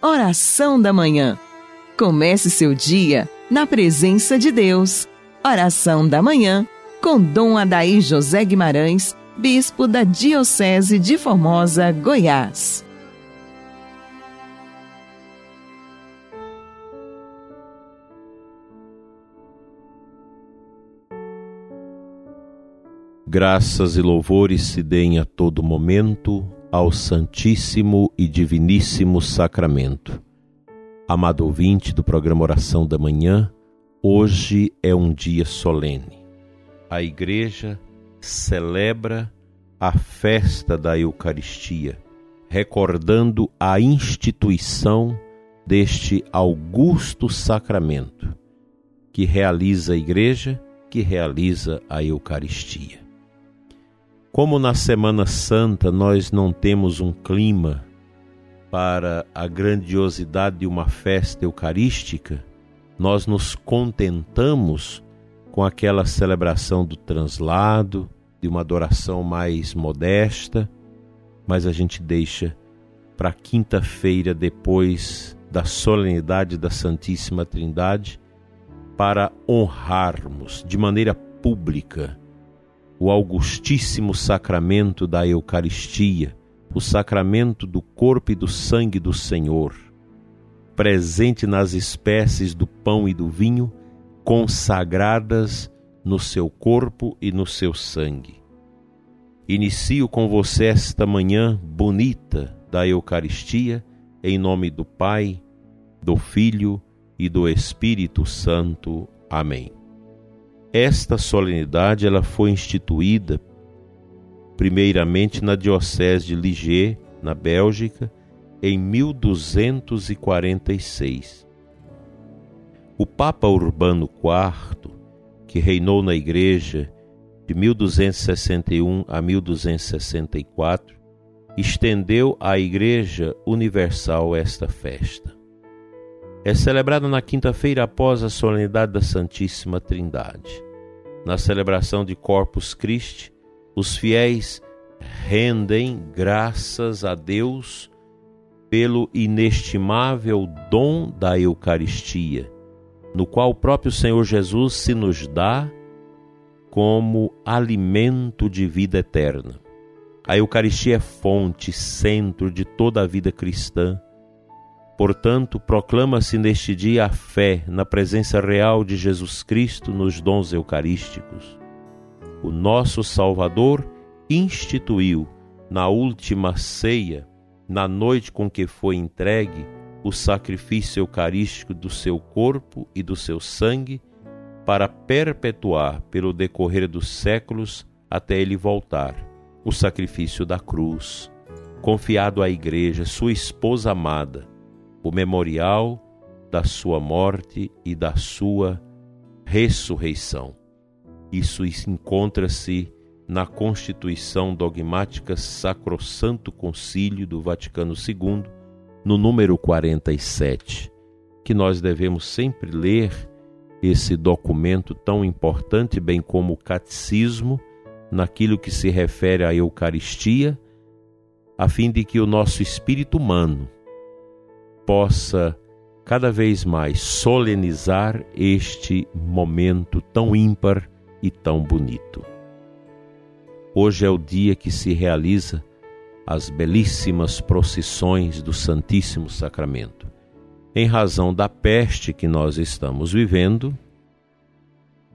Oração da Manhã. Comece seu dia na presença de Deus. Oração da Manhã com Dom Adaí José Guimarães, Bispo da Diocese de Formosa, Goiás. Graças e louvores se deem a todo momento ao Santíssimo e Diviníssimo Sacramento. Amado ouvinte do programa Oração da Manhã, hoje é um dia solene. A Igreja celebra a festa da Eucaristia, recordando a instituição deste augusto sacramento que realiza a Igreja, que realiza a Eucaristia. Como na Semana Santa nós não temos um clima para a grandiosidade de uma festa eucarística, nós nos contentamos com aquela celebração do translado, de uma adoração mais modesta, mas a gente deixa para quinta-feira depois da solenidade da Santíssima Trindade para honrarmos de maneira pública o augustíssimo sacramento da Eucaristia, o sacramento do corpo e do sangue do Senhor, presente nas espécies do pão e do vinho, consagradas no seu corpo e no seu sangue. Inicio com você esta manhã bonita da Eucaristia, em nome do Pai, do Filho e do Espírito Santo. Amém. Esta solenidade ela foi instituída primeiramente na diocese de Ligier, na Bélgica, em 1246. O Papa Urbano IV, que reinou na Igreja de 1261 a 1264, estendeu à Igreja Universal esta festa. É celebrada na quinta-feira após a solenidade da Santíssima Trindade. Na celebração de Corpus Christi, os fiéis rendem graças a Deus pelo inestimável dom da Eucaristia, no qual o próprio Senhor Jesus se nos dá como alimento de vida eterna. A Eucaristia é fonte, centro de toda a vida cristã Portanto, proclama-se neste dia a fé na presença real de Jesus Cristo nos dons eucarísticos. O nosso Salvador instituiu, na última ceia, na noite com que foi entregue, o sacrifício eucarístico do seu corpo e do seu sangue, para perpetuar pelo decorrer dos séculos até ele voltar, o sacrifício da cruz, confiado à Igreja, sua esposa amada o memorial da sua morte e da sua ressurreição. Isso encontra-se na Constituição Dogmática Sacrosanto Concílio do Vaticano II, no número 47, que nós devemos sempre ler esse documento tão importante, bem como o catecismo, naquilo que se refere à Eucaristia, a fim de que o nosso espírito humano possa cada vez mais solenizar este momento tão ímpar e tão bonito. Hoje é o dia que se realiza as belíssimas procissões do Santíssimo Sacramento. Em razão da peste que nós estamos vivendo,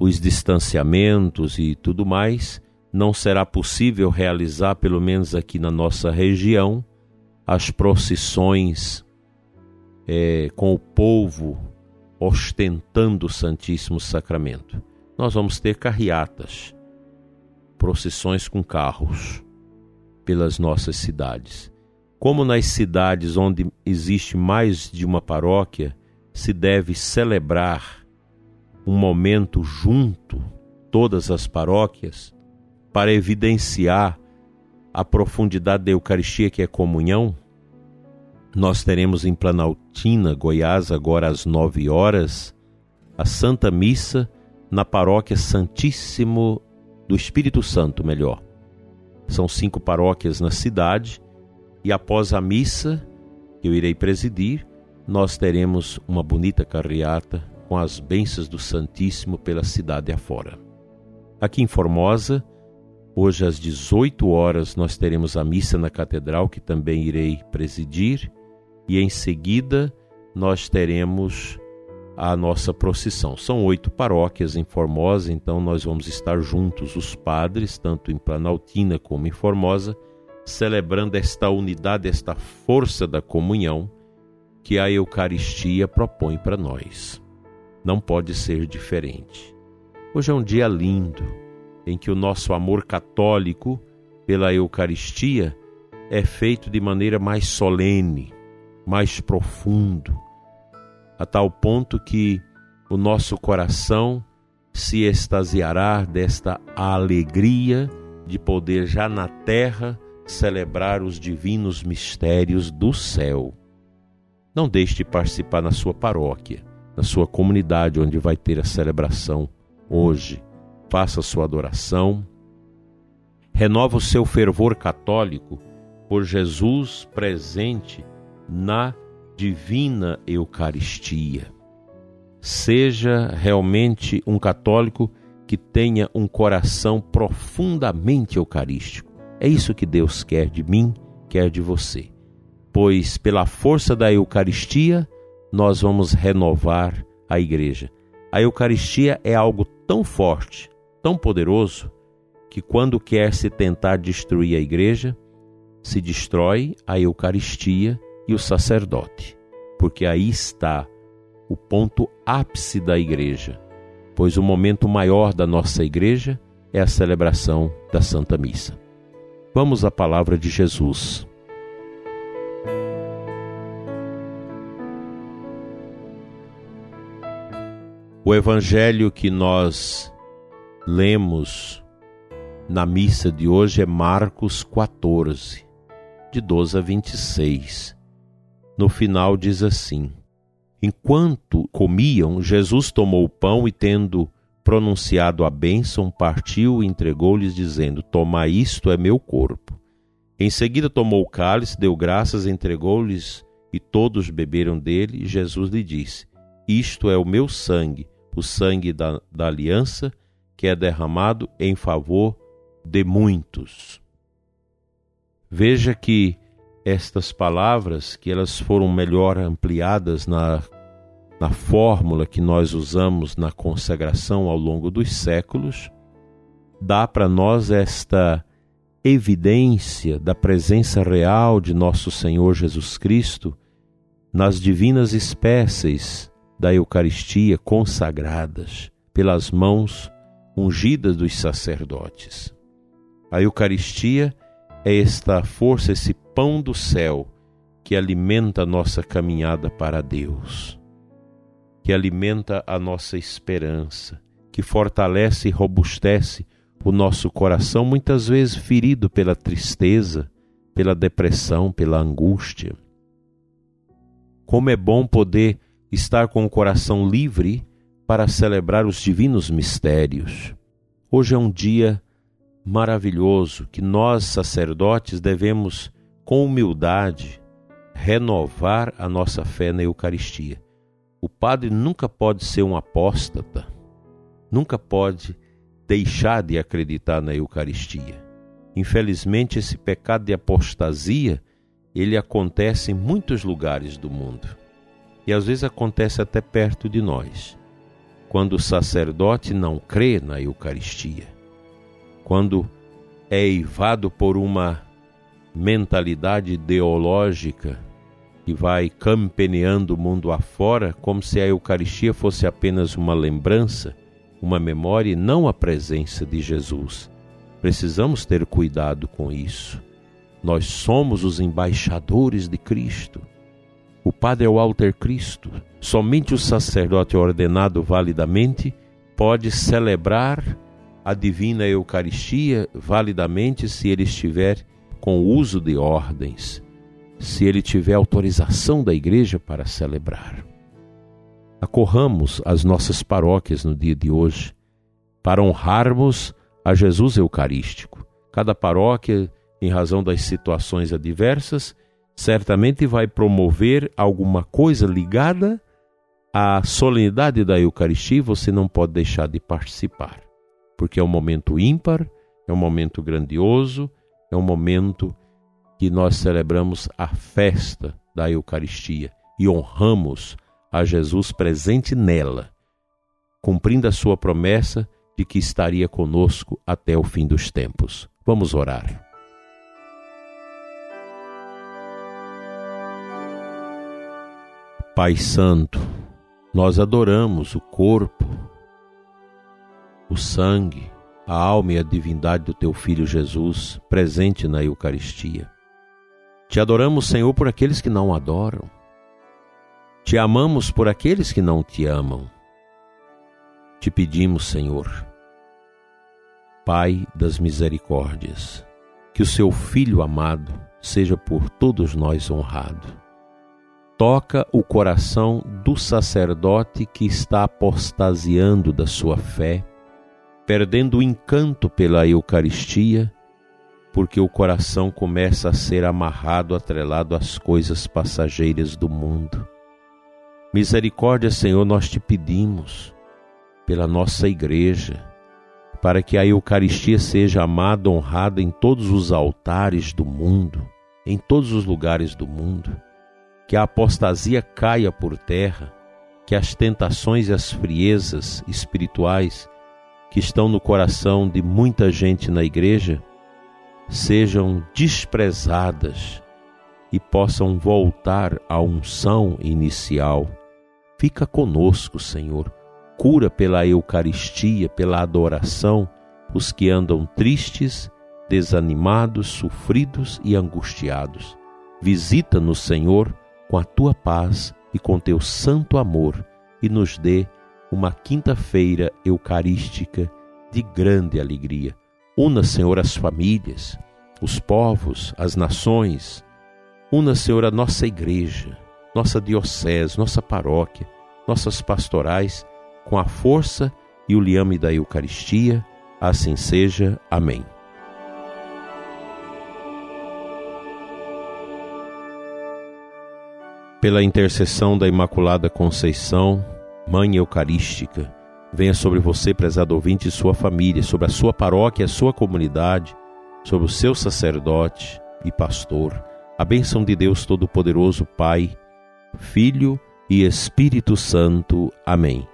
os distanciamentos e tudo mais, não será possível realizar, pelo menos aqui na nossa região, as procissões é, com o povo ostentando o Santíssimo Sacramento. Nós vamos ter carreatas, procissões com carros pelas nossas cidades. Como nas cidades onde existe mais de uma paróquia, se deve celebrar um momento junto, todas as paróquias, para evidenciar a profundidade da Eucaristia que é comunhão, nós teremos em Planaltina, Goiás, agora às nove horas, a Santa Missa na Paróquia Santíssimo do Espírito Santo, melhor. São cinco paróquias na cidade e após a missa, que eu irei presidir, nós teremos uma bonita carreata com as bênçãos do Santíssimo pela cidade afora. Aqui em Formosa, hoje às 18 horas, nós teremos a missa na catedral, que também irei presidir, e em seguida nós teremos a nossa procissão. São oito paróquias em Formosa, então nós vamos estar juntos, os padres, tanto em Planaltina como em Formosa, celebrando esta unidade, esta força da comunhão que a Eucaristia propõe para nós. Não pode ser diferente. Hoje é um dia lindo em que o nosso amor católico pela Eucaristia é feito de maneira mais solene, mais profundo, a tal ponto que o nosso coração se extasiará desta alegria de poder já na terra celebrar os divinos mistérios do céu. Não deixe de participar na sua paróquia, na sua comunidade onde vai ter a celebração hoje. Faça sua adoração. Renova o seu fervor católico por Jesus presente na divina Eucaristia. Seja realmente um católico que tenha um coração profundamente eucarístico. É isso que Deus quer de mim, quer de você pois pela força da Eucaristia nós vamos renovar a igreja. A Eucaristia é algo tão forte, tão poderoso, que quando quer se tentar destruir a igreja, se destrói a Eucaristia e o sacerdote, porque aí está o ponto ápice da igreja, pois o momento maior da nossa igreja é a celebração da Santa Missa. Vamos à palavra de Jesus. O evangelho que nós lemos na missa de hoje é Marcos 14, de 12 a 26. No final diz assim: Enquanto comiam, Jesus tomou o pão e, tendo pronunciado a bênção, partiu e entregou-lhes, dizendo: Tomai isto é meu corpo. Em seguida tomou o cálice, deu graças, entregou-lhes, e todos beberam dele. E Jesus lhe disse: Isto é o meu sangue o sangue da, da aliança que é derramado em favor de muitos. Veja que estas palavras, que elas foram melhor ampliadas na, na fórmula que nós usamos na consagração ao longo dos séculos, dá para nós esta evidência da presença real de nosso Senhor Jesus Cristo nas divinas espécies da Eucaristia consagradas pelas mãos ungidas dos sacerdotes. A Eucaristia é esta força, esse pão do céu que alimenta a nossa caminhada para Deus, que alimenta a nossa esperança, que fortalece e robustece o nosso coração, muitas vezes ferido pela tristeza, pela depressão, pela angústia. Como é bom poder estar com o coração livre para celebrar os divinos mistérios. Hoje é um dia maravilhoso que nós, sacerdotes, devemos, com humildade, renovar a nossa fé na Eucaristia. O padre nunca pode ser um apóstata, nunca pode deixar de acreditar na Eucaristia. Infelizmente, esse pecado de apostasia, ele acontece em muitos lugares do mundo e às vezes acontece até perto de nós. Quando o sacerdote não crê na Eucaristia, quando é eivado por uma mentalidade ideológica que vai campeneando o mundo afora, como se a Eucaristia fosse apenas uma lembrança, uma memória e não a presença de Jesus. Precisamos ter cuidado com isso. Nós somos os embaixadores de Cristo. O padre é o alter Cristo. Somente o sacerdote ordenado validamente pode celebrar a divina Eucaristia validamente se ele estiver com o uso de ordens, se ele tiver autorização da igreja para celebrar. Acorramos as nossas paróquias no dia de hoje para honrarmos a Jesus Eucarístico. Cada paróquia, em razão das situações adversas, certamente vai promover alguma coisa ligada à solenidade da Eucaristia e você não pode deixar de participar, porque é um momento ímpar, é um momento grandioso, é um momento que nós celebramos a festa da Eucaristia e honramos a Jesus presente nela, cumprindo a sua promessa de que estaria conosco até o fim dos tempos. Vamos orar. Pai Santo, nós adoramos o corpo, o sangue, a alma e a divindade do Teu Filho Jesus presente na Eucaristia. Te adoramos, Senhor, por aqueles que não adoram. Te amamos por aqueles que não te amam. Te pedimos, Senhor, Pai das misericórdias, que o seu Filho amado seja por todos nós honrado. Toca o coração do sacerdote que está apostasiando da sua fé, perdendo o encanto pela Eucaristia, porque o coração começa a ser amarrado, atrelado às coisas passageiras do mundo. Misericórdia, Senhor, nós te pedimos pela nossa igreja, para que a Eucaristia seja amada, honrada em todos os altares do mundo, em todos os lugares do mundo, que a apostasia caia por terra, que as tentações e as friezas espirituais que estão no coração de muita gente na igreja sejam desprezadas e possam voltar à unção inicial Fica conosco, Senhor. Cura pela Eucaristia, pela adoração, os que andam tristes, desanimados, sofridos e angustiados. Visita-nos, Senhor, com a tua paz e com teu santo amor e nos dê uma quinta-feira eucarística de grande alegria. Una, Senhor, as famílias, os povos, as nações. Una, Senhor, a nossa igreja nossa diocese, nossa paróquia, nossas pastorais, com a força e o liame da Eucaristia, assim seja. Amém. Pela intercessão da Imaculada Conceição, Mãe Eucarística, venha sobre você, prezado ouvinte, e sua família, sobre a sua paróquia, a sua comunidade, sobre o seu sacerdote e pastor. A bênção de Deus Todo-Poderoso, Pai, Filho e Espírito Santo. Amém.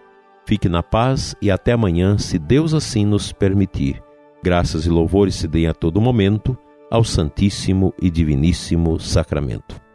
Fique na paz e até amanhã, se Deus assim nos permitir. Graças e louvores se deem a todo momento ao Santíssimo e Diviníssimo Sacramento.